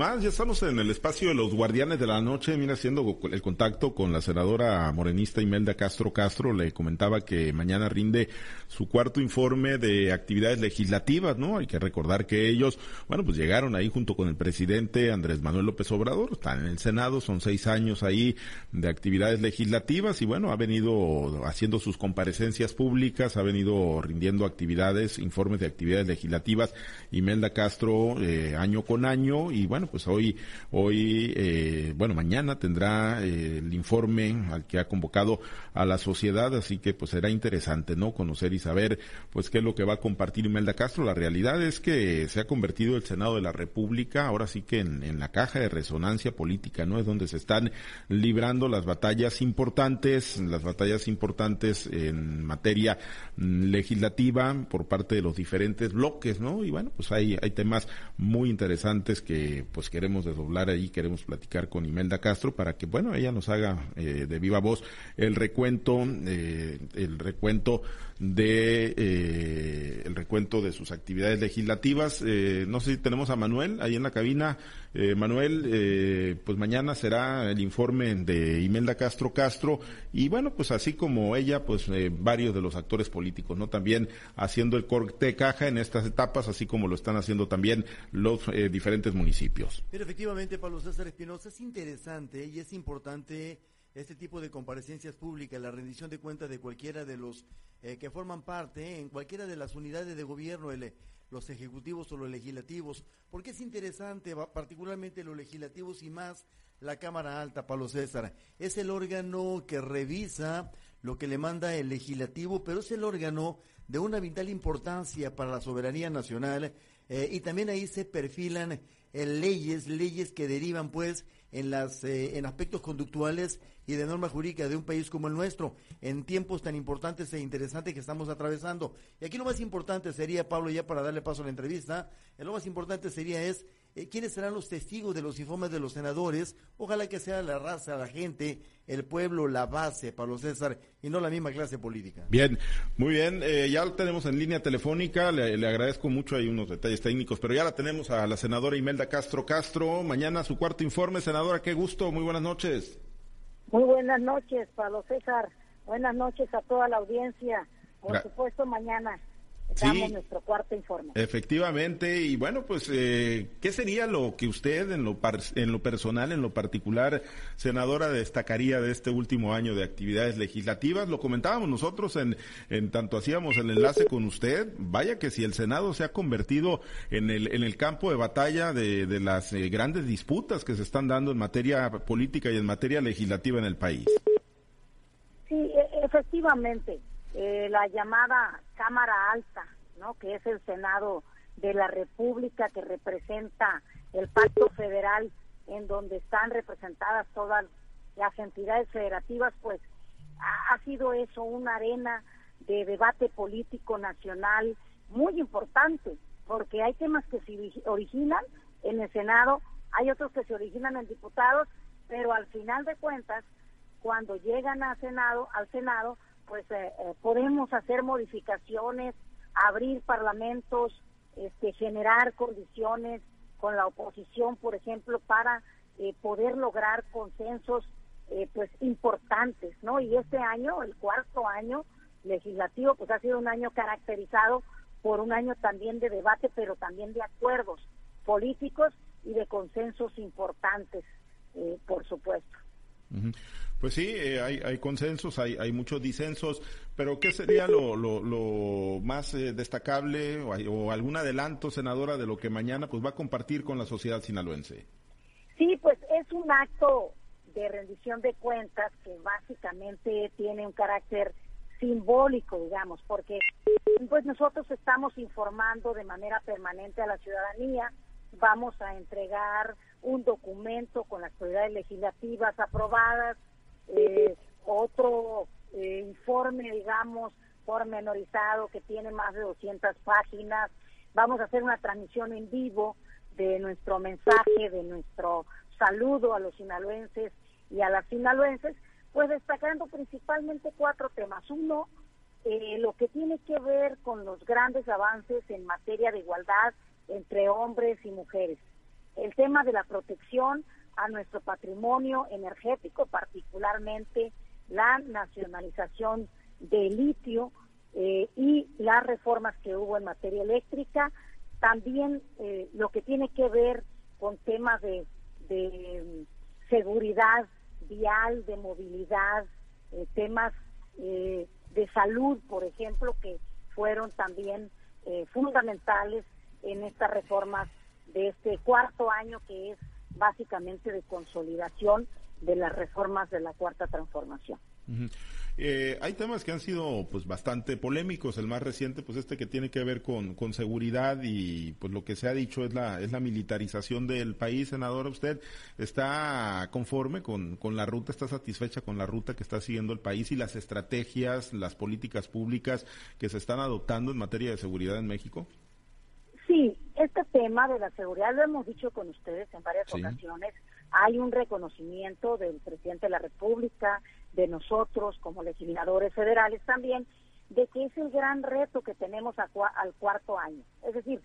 Más, ya estamos en el espacio de los guardianes de la noche, mira, haciendo el contacto con la senadora morenista Imelda Castro Castro, le comentaba que mañana rinde su cuarto informe de actividades legislativas, ¿no? Hay que recordar que ellos, bueno, pues llegaron ahí junto con el presidente Andrés Manuel López Obrador, están en el Senado, son seis años ahí de actividades legislativas y bueno, ha venido haciendo sus comparecencias públicas, ha venido rindiendo actividades, informes de actividades legislativas, Imelda Castro, eh, año con año y bueno, pues hoy, hoy, eh, bueno, mañana tendrá eh, el informe al que ha convocado a la sociedad, así que pues será interesante, ¿no? Conocer y saber, pues qué es lo que va a compartir Imelda Castro. La realidad es que se ha convertido el Senado de la República, ahora sí que en, en la caja de resonancia política, ¿no? Es donde se están librando las batallas importantes, las batallas importantes en materia mm, legislativa por parte de los diferentes bloques, ¿no? Y bueno, pues hay, hay temas muy interesantes que pues queremos desdoblar ahí, queremos platicar con Imelda Castro para que, bueno, ella nos haga eh, de viva voz el recuento, eh, el recuento de eh, el recuento de sus actividades legislativas. no sé si tenemos a Manuel ahí en la cabina. Manuel, pues mañana será el informe de Imelda Castro Castro y bueno, pues así como ella, pues varios de los actores políticos, ¿no? También haciendo el corte de caja en estas etapas, así como lo están haciendo también los diferentes municipios. Pero efectivamente, Pablo César Espinosa, es interesante y es importante este tipo de comparecencias públicas, la rendición de cuentas de cualquiera de los eh, que forman parte en cualquiera de las unidades de gobierno, los ejecutivos o los legislativos, porque es interesante, particularmente los legislativos y más la Cámara Alta, Pablo César. Es el órgano que revisa lo que le manda el legislativo, pero es el órgano de una vital importancia para la soberanía nacional eh, y también ahí se perfilan en leyes, leyes que derivan pues en las eh, en aspectos conductuales y de norma jurídica de un país como el nuestro en tiempos tan importantes e interesantes que estamos atravesando. Y aquí lo más importante sería, Pablo, ya para darle paso a la entrevista, eh, lo más importante sería es eh, quiénes serán los testigos de los informes de los senadores. Ojalá que sea la raza, la gente, el pueblo, la base, Pablo César, y no la misma clase política. Bien, muy bien. Eh, ya lo tenemos en línea telefónica. Le, agradezco mucho. Hay unos detalles técnicos, pero ya la tenemos a la senadora Imelda Castro Castro. Mañana su cuarto informe. Senadora, qué gusto. Muy buenas noches. Muy buenas noches, Pablo César. Buenas noches a toda la audiencia. Por supuesto, mañana damos nuestro cuarto informe. Efectivamente, y bueno, pues, eh, ¿qué sería lo que usted en lo, en lo personal, en lo particular, senadora, destacaría de este último año de actividades legislativas? Lo comentábamos nosotros en, en tanto hacíamos el enlace con usted, vaya que si el Senado se ha convertido en el, en el campo de batalla de, de las eh, grandes disputas que se están dando en materia política y en materia legislativa en el país. Sí, e, efectivamente. Eh, la llamada Cámara Alta, ¿no? que es el Senado de la República que representa el pacto federal en donde están representadas todas las entidades federativas, pues ha, sido eso una arena de debate político nacional muy importante, porque hay temas que se originan en el Senado, hay otros que se originan en diputados, pero al final de cuentas, cuando llegan a Senado, al Senado, pues eh, eh, podemos hacer modificaciones, abrir parlamentos, este, generar condiciones con la oposición, por ejemplo, para eh, poder lograr consensos pues importantes, ¿no? Y este año, el cuarto año legislativo, pues ha sido un año caracterizado por un año también de debate, pero también de acuerdos políticos y de consensos importantes, por supuesto. Pues sí, eh, hay, consensos, hay, hay muchos disensos, pero ¿qué sería lo, lo, más eh, destacable o, algún adelanto, senadora, de lo que mañana pues va a compartir con la sociedad sinaloense? Sí, pues es un acto de rendición de cuentas que básicamente tiene un carácter simbólico, digamos, porque pues nosotros estamos informando de manera permanente a la ciudadanía, vamos a entregar un documento con las prioridades legislativas aprobadas, eh, otro eh, informe, digamos, pormenorizado que tiene más de 200 páginas. Vamos a hacer una transmisión en vivo de nuestro mensaje, de nuestro saludo a los sinaloenses y a las sinaloenses, pues destacando principalmente cuatro temas. Uno, eh, lo que tiene que ver con los grandes avances en materia de igualdad entre hombres y mujeres. el tema de la protección a nuestro patrimonio energético, particularmente la nacionalización de litio eh, y las reformas que hubo en materia eléctrica, también eh, lo que tiene que ver con temas de, mm, seguridad vial, de movilidad, eh, temas de salud, por ejemplo, que fueron también fundamentales en estas reformas de este cuarto año que es básicamente de consolidación de las reformas de la cuarta transformación. Eh, hay temas que han sido pues bastante polémicos. El más reciente, pues este que tiene que ver con, con seguridad y pues lo que se ha dicho es la es la militarización del país. Senadora, ¿usted está conforme con, con la ruta? ¿Está satisfecha con la ruta que está siguiendo el país y las estrategias, las políticas públicas que se están adoptando en materia de seguridad en México? Tema de la seguridad lo hemos dicho con ustedes en varias ocasiones. Hay un reconocimiento del presidente de la República, de nosotros como legisladores federales también, de que es el gran reto que tenemos al cuarto año. Es decir,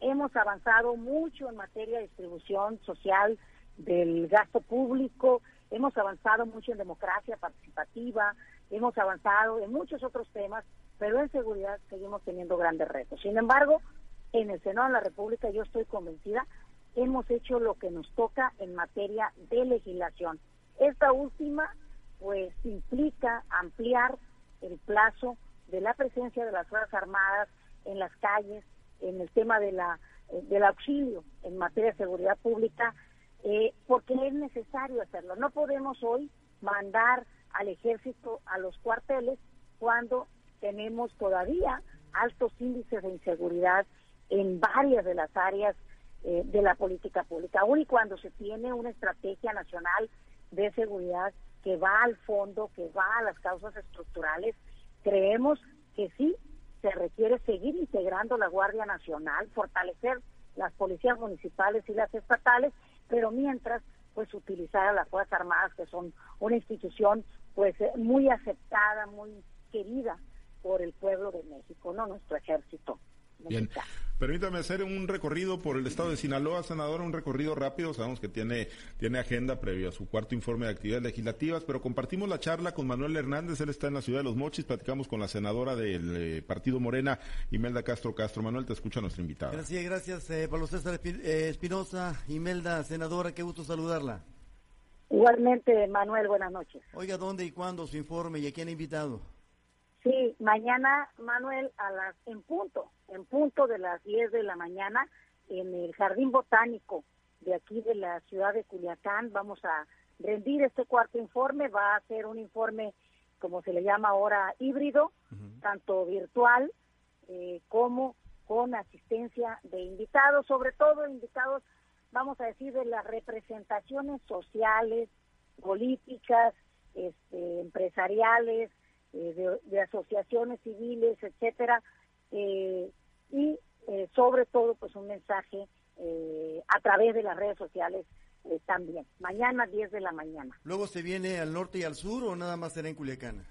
hemos avanzado mucho en materia de distribución social del gasto público, hemos avanzado mucho en democracia participativa, hemos avanzado en muchos otros temas, pero en seguridad seguimos teniendo grandes retos. Sin embargo, en el Senado de la República, yo estoy convencida, hemos hecho lo que nos toca en materia de legislación. Esta última, pues, implica ampliar el plazo de la presencia de las Fuerzas Armadas en las calles, en el tema de la, eh, del auxilio en materia de seguridad pública, eh, porque es necesario hacerlo. No podemos hoy mandar al ejército a los cuarteles cuando tenemos todavía altos índices de inseguridad en varias de las áreas eh, de la política pública, aun y cuando se tiene una estrategia nacional de seguridad que va al fondo, que va a las causas estructurales, creemos que sí se requiere seguir integrando la Guardia Nacional, fortalecer las policías municipales y las estatales, pero mientras pues utilizar a las Fuerzas Armadas que son una institución pues muy aceptada, muy querida por el pueblo de México, no nuestro ejército. Bien. Permítame hacer un recorrido por el estado de Sinaloa, senadora, un recorrido rápido. Sabemos que tiene, tiene agenda previo a su cuarto informe de actividades legislativas, pero compartimos la charla con Manuel Hernández. Él está en la ciudad de Los Mochis. Platicamos con la senadora del eh, Partido Morena, Imelda Castro Castro. Manuel, te escucha nuestra invitada. Gracias, gracias, eh, Pablo César eh, Espinosa. Imelda, senadora, qué gusto saludarla. Igualmente, Manuel, buenas noches. Oiga, ¿dónde y cuándo su informe y a quién ha invitado? Sí, mañana, Manuel, a las en punto, en punto de las 10 de la mañana, en el Jardín Botánico de aquí de la ciudad de Culiacán, vamos a rendir este cuarto informe. Va a ser un informe, como se le llama ahora, híbrido, tanto virtual eh, como con asistencia de invitados, sobre todo invitados, vamos a decir, de las representaciones sociales, políticas, este, empresariales, eh, de, asociaciones civiles, etcétera, eh, y eh, sobre todo pues un mensaje a través de las redes sociales también. Mañana 10 de la mañana. ¿Luego se viene al norte y al sur o nada más será en Culiacán?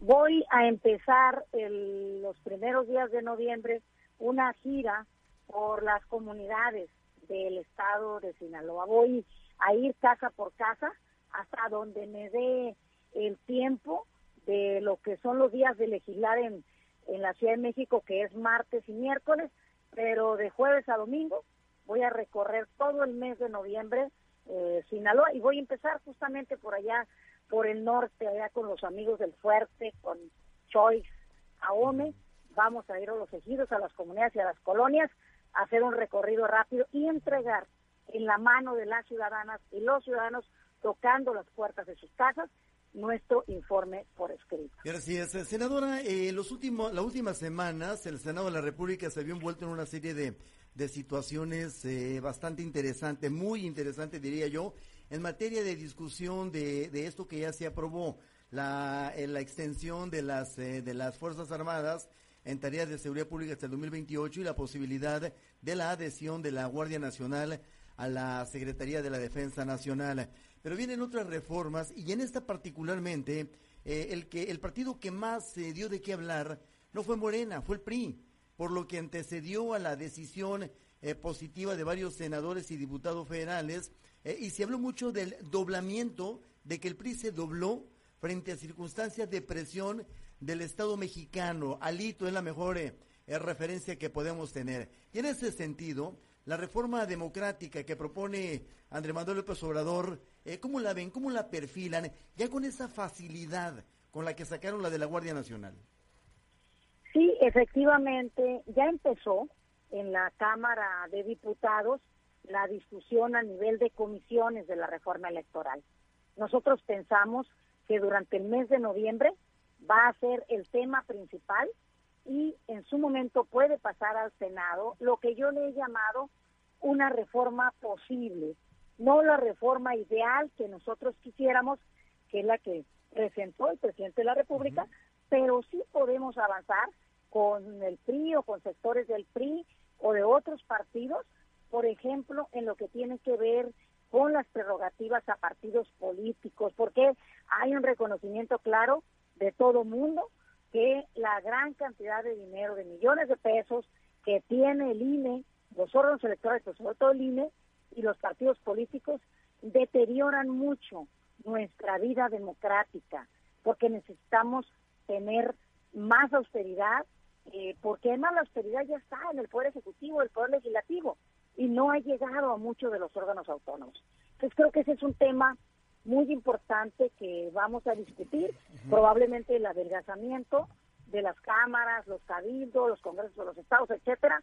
Voy a empezar los primeros días de noviembre una gira por las comunidades del estado de Sinaloa. Voy a ir casa por casa hasta donde me dé el tiempo de lo que son los días de legislar en, en la Ciudad de México, que es martes y miércoles, pero de jueves a domingo voy a recorrer todo el mes de noviembre eh, Sinaloa y voy a empezar justamente por allá, por el norte, allá con los amigos del Fuerte, con Choice, Ahome. Vamos a ir a los ejidos, a las comunidades y a las colonias, a hacer un recorrido rápido y entregar en la mano de las ciudadanas y los ciudadanos tocando las puertas de sus casas nuestro informe por escrito. Gracias. Senadora, eh, los últimos, las últimas semanas el Senado de la República se había envuelto en una serie de, de situaciones eh, bastante interesantes, muy interesantes diría yo, en materia de discusión de, de esto que ya se aprobó, la, eh, la extensión de las, eh, de las Fuerzas Armadas en tareas de seguridad pública hasta el 2028 y la posibilidad de la adhesión de la Guardia Nacional a la Secretaría de la Defensa Nacional. Pero vienen otras reformas y en esta particularmente eh, el que el partido que más se dio de qué hablar no fue Morena, fue el PRI, por lo que antecedió a la decisión eh, positiva de varios senadores y diputados federales eh, y se habló mucho del doblamiento, de que el PRI se dobló frente a circunstancias de presión del Estado mexicano. Alito es la mejor eh, referencia que podemos tener. Y en ese sentido, la reforma democrática que propone Andrés Manuel López Obrador, ¿cómo la ven? ¿Cómo la perfilan? Ya con esa facilidad con la que sacaron la de la Guardia Nacional. Sí, efectivamente, ya empezó en la Cámara de Diputados la discusión a nivel de comisiones de la reforma electoral. Nosotros pensamos que durante el mes de noviembre va a ser el tema principal y en su momento puede pasar al Senado lo que yo le he llamado una reforma posible, no la reforma ideal que nosotros quisiéramos, que es la que presentó el presidente de la República, pero sí podemos avanzar con el PRI o con sectores del PRI o de otros partidos, por ejemplo, en lo que tiene que ver con las prerrogativas a partidos políticos, porque hay un reconocimiento claro de todo mundo que la gran cantidad de dinero, de millones de pesos que tiene el INE, los órganos electorales, pero sobre todo el INE y los partidos políticos, deterioran mucho nuestra vida democrática, porque necesitamos tener más austeridad, eh, porque además la austeridad ya está en el Poder Ejecutivo, el Poder Legislativo, y no ha llegado a muchos de los órganos autónomos. Entonces creo que ese es un tema muy importante que vamos a discutir, probablemente el adelgazamiento de las cámaras, los cabildos, los congresos de los estados, etcétera,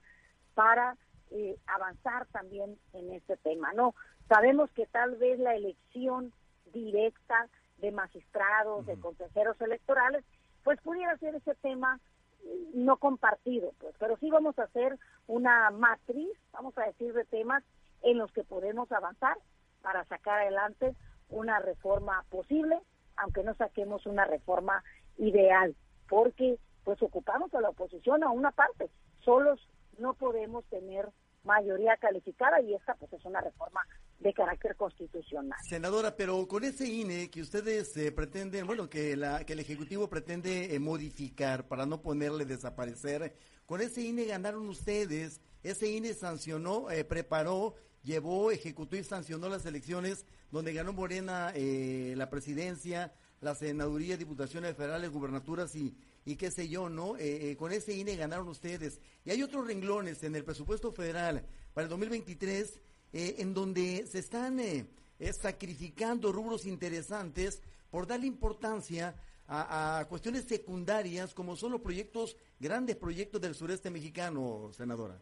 para eh, avanzar también en este tema. No, sabemos que tal vez la elección directa de magistrados, de consejeros electorales, pues pudiera ser ese tema no compartido, pues, pero sí vamos a hacer una matriz, vamos a decir, de temas en los que podemos avanzar para sacar adelante una reforma posible, aunque no saquemos una reforma ideal, porque pues ocupamos a la oposición a una parte, solos no podemos tener mayoría calificada y esta pues es una reforma de carácter constitucional. Senadora, pero con ese INE que ustedes eh, pretenden, bueno, que, la, que el Ejecutivo pretende eh, modificar para no ponerle desaparecer, con ese INE ganaron ustedes, ese INE sancionó, eh, preparó, llevó, ejecutó y sancionó las elecciones donde ganó Morena la presidencia, la senaduría, diputaciones federales, gubernaturas y, y qué sé yo, ¿no? con ese INE ganaron ustedes. Y hay otros renglones en el presupuesto federal para el 2023 eh, en donde se están eh, eh, sacrificando rubros interesantes por darle importancia a, cuestiones secundarias como son los proyectos, grandes proyectos del sureste mexicano, senadora.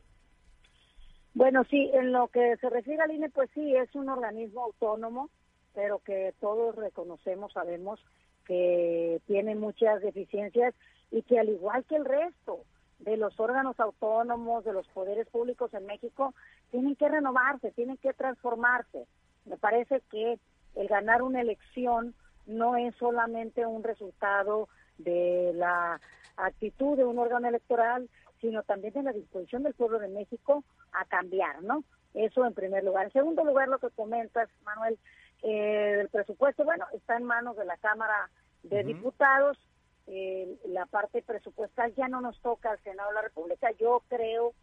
Bueno, sí, en lo que se refiere al INE, pues sí, es un organismo autónomo, pero que todos reconocemos, sabemos que tiene muchas deficiencias y que al igual que el resto de los órganos autónomos, de los poderes públicos en México, tienen que renovarse, tienen que transformarse. Me parece que el ganar una elección no es solamente un resultado de la actitud de un órgano electoral, sino también de la disposición del pueblo de México a cambiar, ¿no? Eso en primer lugar. En segundo lugar, lo que comentas, Manuel, eh, el presupuesto, bueno, está en manos de la Cámara de Diputados. Eh, la parte presupuestal ya no nos toca al Senado de la República. Yo creo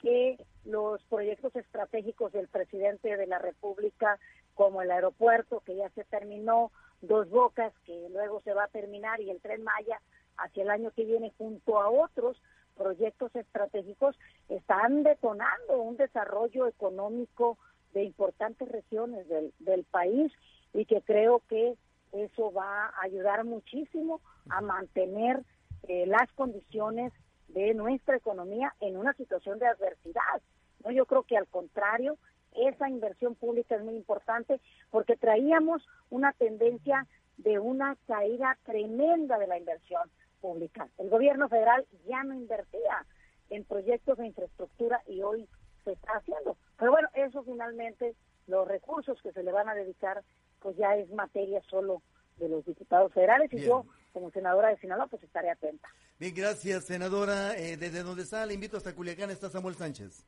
que los proyectos estratégicos del presidente de la República, como el aeropuerto que ya se terminó, Dos Bocas que luego se va a terminar y el Tren Maya hacia el año que viene junto a otros proyectos estratégicos están detonando un desarrollo económico de importantes regiones del, del país y que creo que eso va a ayudar muchísimo a mantener eh, las condiciones de nuestra economía en una situación de adversidad. No, yo creo que al contrario, esa inversión pública es muy importante porque traíamos una tendencia de una caída tremenda de la inversión pública. El gobierno federal ya no invertía en proyectos de infraestructura y hoy se está haciendo. Pero bueno, eso finalmente, los recursos que se le van a dedicar, pues ya es materia solo de los diputados federales y yo como senadora de Sinaloa pues estaré atenta. Bien, gracias senadora. Eh, desde donde está, le invito hasta Culiacán, está Samuel Sánchez.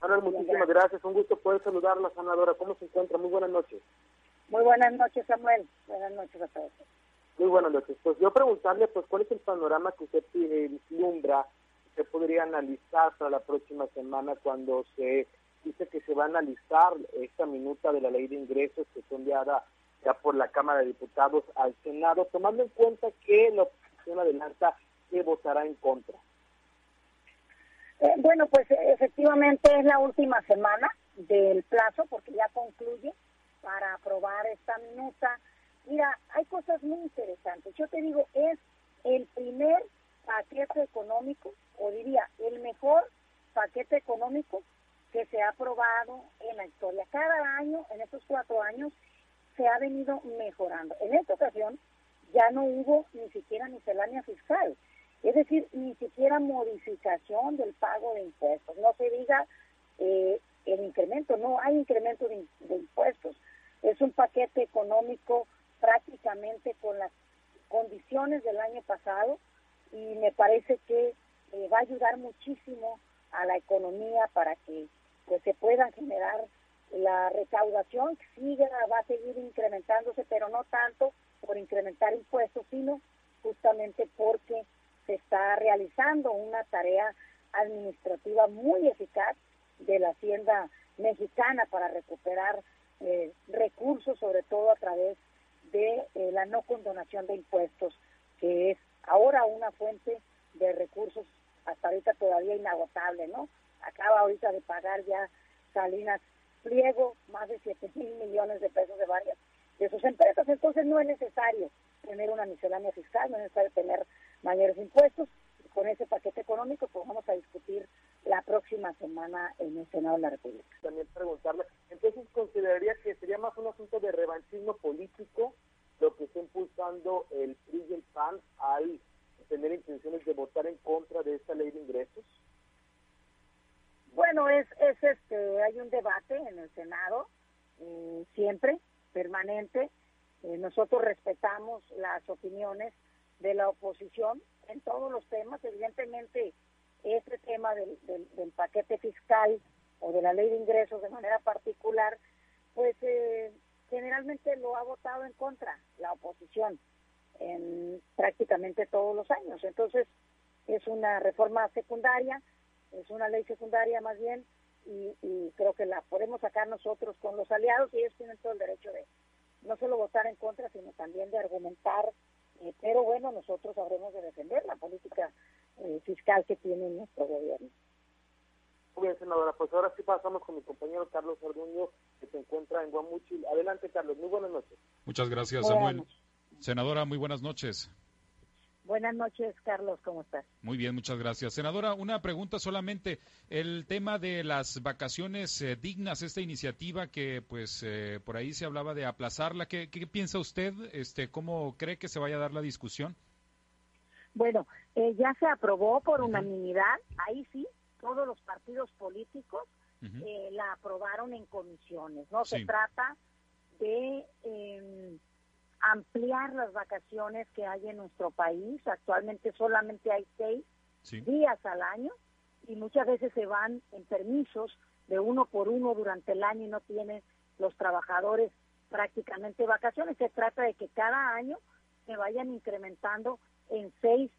Manuel, muchísimas gracias. Un gusto poder saludarla, senadora. ¿Cómo se encuentra? Muy buenas noches. Muy buenas noches, Samuel. Buenas noches a todos. Muy buenas noches. Pues yo preguntarle, pues, ¿cuál es el panorama que usted vislumbra se podría analizar para la próxima semana cuando se dice que se va a analizar esta minuta de la ley de ingresos que fue enviada ya por la Cámara de Diputados al Senado, tomando en cuenta que la oposición adelanta que votará en contra. Eh, bueno, pues efectivamente es la última semana del plazo porque ya concluye para aprobar esta minuta. Mira, hay cosas muy interesantes. Yo te digo, es el primer paquete económico, o diría, el mejor paquete económico que se ha aprobado en la historia. Cada año, en estos cuatro años, se ha venido mejorando. En esta ocasión ya no hubo ni siquiera miscelánea fiscal, es decir, ni siquiera modificación del pago de impuestos. No se diga eh, el incremento, no hay incremento de, impuestos. Es un paquete económico prácticamente con las condiciones del año pasado y me parece que eh, va a ayudar muchísimo a la economía para que pues, se puedan generar la recaudación sigue, va a seguir incrementándose, pero no tanto por incrementar impuestos, sino justamente porque se está realizando una tarea administrativa muy eficaz de la Hacienda mexicana para recuperar eh, recursos, sobre todo a través de eh, la no condonación de impuestos, que es ahora una fuente de recursos hasta ahorita todavía inagotable, ¿no? Acaba ahorita de pagar ya Salinas pliego más de 7 mil millones de pesos de varias de sus empresas. Entonces no es necesario tener una miscelánea fiscal, no es necesario tener mayores impuestos. con ese paquete económico pues vamos a discutir la próxima semana en el Senado de la República. También preguntarle, entonces consideraría que sería más un asunto de revanchismo político lo que está impulsando el PRI y el PAN al tener intenciones de votar en contra de esta ley de ingresos? Bueno, es, es este, hay un debate en el Senado, eh, siempre, permanente. Eh, nosotros respetamos las opiniones de la oposición en todos los temas. Evidentemente, este tema del, del, paquete fiscal o de la ley de ingresos de manera particular, pues eh, generalmente lo ha votado en contra la oposición en prácticamente todos los años. Entonces, es una reforma secundaria es una ley secundaria más bien y, creo que la podemos sacar nosotros con los aliados y ellos tienen todo el derecho de no solo votar en contra, sino también de argumentar, eh, pero bueno, nosotros habremos de defender la política eh, fiscal que tiene nuestro gobierno. Muy bien, senadora, pues ahora sí pasamos con mi compañero Carlos Arduño, que se encuentra en Guamuchil. Adelante, Carlos, muy buenas noches. Muchas gracias, Samuel. Senadora, muy buenas noches. Buenas noches, Carlos, ¿cómo estás? Muy bien, muchas gracias. Senadora, una pregunta solamente. El tema de las vacaciones eh, dignas, esta iniciativa que pues eh, por ahí se hablaba de aplazarla, ¿qué, piensa usted? Este, ¿Cómo cree que se vaya a dar la discusión? Bueno, eh, ya se aprobó por unanimidad, ahí sí, todos los partidos políticos la aprobaron en comisiones, ¿no? Se trata de em, ampliar las vacaciones que hay en nuestro país. Actualmente solamente hay seis días al año y muchas veces se van en permisos de uno por uno durante el año y no tienen los trabajadores prácticamente vacaciones. Se trata de que cada año se vayan incrementando en seis,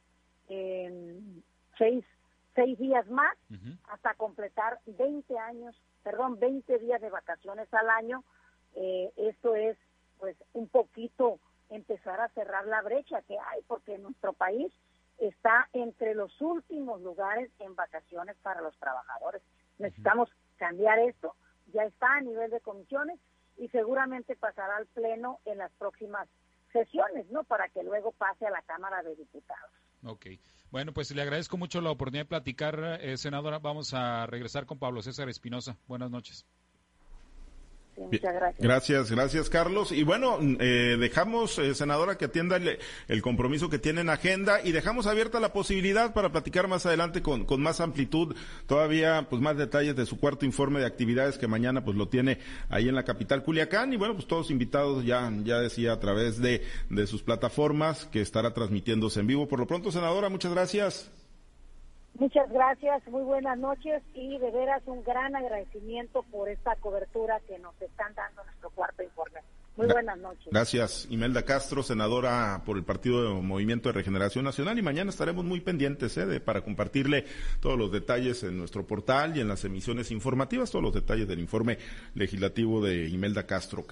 seis, seis días más hasta completar 20 años, perdón, 20 días de vacaciones al año. Eh, esto es pues un poquito empezar a cerrar la brecha que hay, porque nuestro país está entre los últimos lugares en vacaciones para los trabajadores. Necesitamos cambiar esto, ya está a nivel de comisiones y seguramente pasará al Pleno en las próximas sesiones, ¿no? Para que luego pase a la Cámara de Diputados. Ok. Bueno, pues le agradezco mucho la oportunidad de platicar, eh, senadora. Vamos a regresar con Pablo César Espinosa. Buenas noches muchas gracias. Gracias, gracias Carlos. Y bueno, eh, dejamos, eh, senadora, que atienda el, compromiso que tiene en agenda y dejamos abierta la posibilidad para platicar más adelante con, con más amplitud, todavía pues más detalles de su cuarto informe de actividades que mañana pues lo tiene ahí en la capital Culiacán y bueno, pues todos invitados ya, ya decía a través de, de sus plataformas que estará transmitiéndose en vivo. Por lo pronto, senadora, muchas gracias. Muchas gracias, muy buenas noches y de veras un gran agradecimiento por esta cobertura que nos están dando nuestro cuarto informe. Muy buenas noches. Gracias, Imelda Castro, senadora por el Partido de Movimiento de Regeneración Nacional. Y mañana estaremos muy pendientes ¿eh? para compartirle todos los detalles en nuestro portal y en las emisiones informativas, todos los detalles del informe legislativo de Imelda Castro Castro.